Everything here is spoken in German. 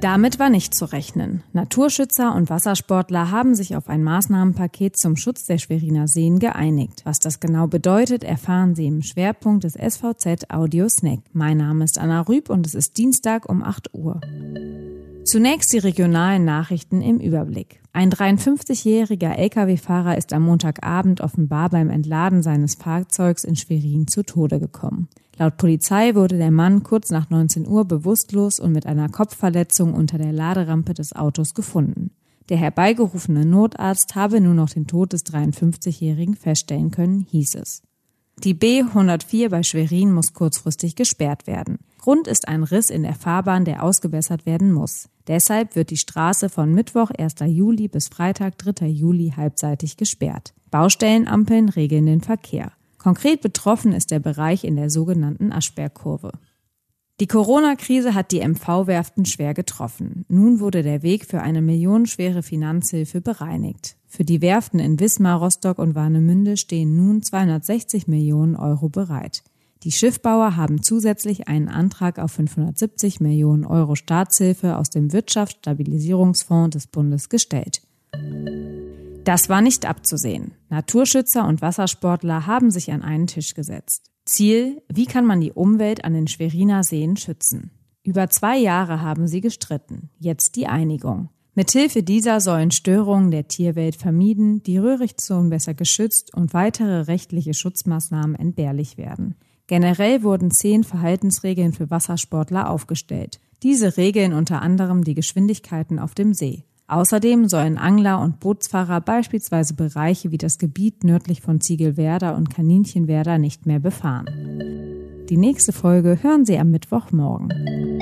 Damit war nicht zu rechnen. Naturschützer und Wassersportler haben sich auf ein Maßnahmenpaket zum Schutz der Schweriner Seen geeinigt. Was das genau bedeutet, erfahren Sie im Schwerpunkt des SVZ Audio Snack. Mein Name ist Anna Rüb und es ist Dienstag um 8 Uhr. Zunächst die regionalen Nachrichten im Überblick. Ein 53-jähriger Lkw-Fahrer ist am Montagabend offenbar beim Entladen seines Fahrzeugs in Schwerin zu Tode gekommen. Laut Polizei wurde der Mann kurz nach 19 Uhr bewusstlos und mit einer Kopfverletzung unter der Laderampe des Autos gefunden. Der herbeigerufene Notarzt habe nur noch den Tod des 53-Jährigen feststellen können, hieß es. Die B 104 bei Schwerin muss kurzfristig gesperrt werden. Grund ist ein Riss in der Fahrbahn, der ausgebessert werden muss. Deshalb wird die Straße von Mittwoch 1. Juli bis Freitag 3. Juli halbseitig gesperrt. Baustellenampeln regeln den Verkehr. Konkret betroffen ist der Bereich in der sogenannten Aschbergkurve. Die Corona-Krise hat die MV-Werften schwer getroffen. Nun wurde der Weg für eine millionenschwere Finanzhilfe bereinigt. Für die Werften in Wismar, Rostock und Warnemünde stehen nun 260 Millionen Euro bereit. Die Schiffbauer haben zusätzlich einen Antrag auf 570 Millionen Euro Staatshilfe aus dem Wirtschaftsstabilisierungsfonds des Bundes gestellt. Das war nicht abzusehen. Naturschützer und Wassersportler haben sich an einen Tisch gesetzt. Ziel, wie kann man die Umwelt an den Schweriner Seen schützen? Über zwei Jahre haben sie gestritten. Jetzt die Einigung. Mithilfe dieser sollen Störungen der Tierwelt vermieden, die Röhrichtzonen besser geschützt und weitere rechtliche Schutzmaßnahmen entbehrlich werden. Generell wurden zehn Verhaltensregeln für Wassersportler aufgestellt. Diese regeln unter anderem die Geschwindigkeiten auf dem See. Außerdem sollen Angler und Bootsfahrer beispielsweise Bereiche wie das Gebiet nördlich von Ziegelwerder und Kaninchenwerder nicht mehr befahren. Die nächste Folge hören Sie am Mittwochmorgen.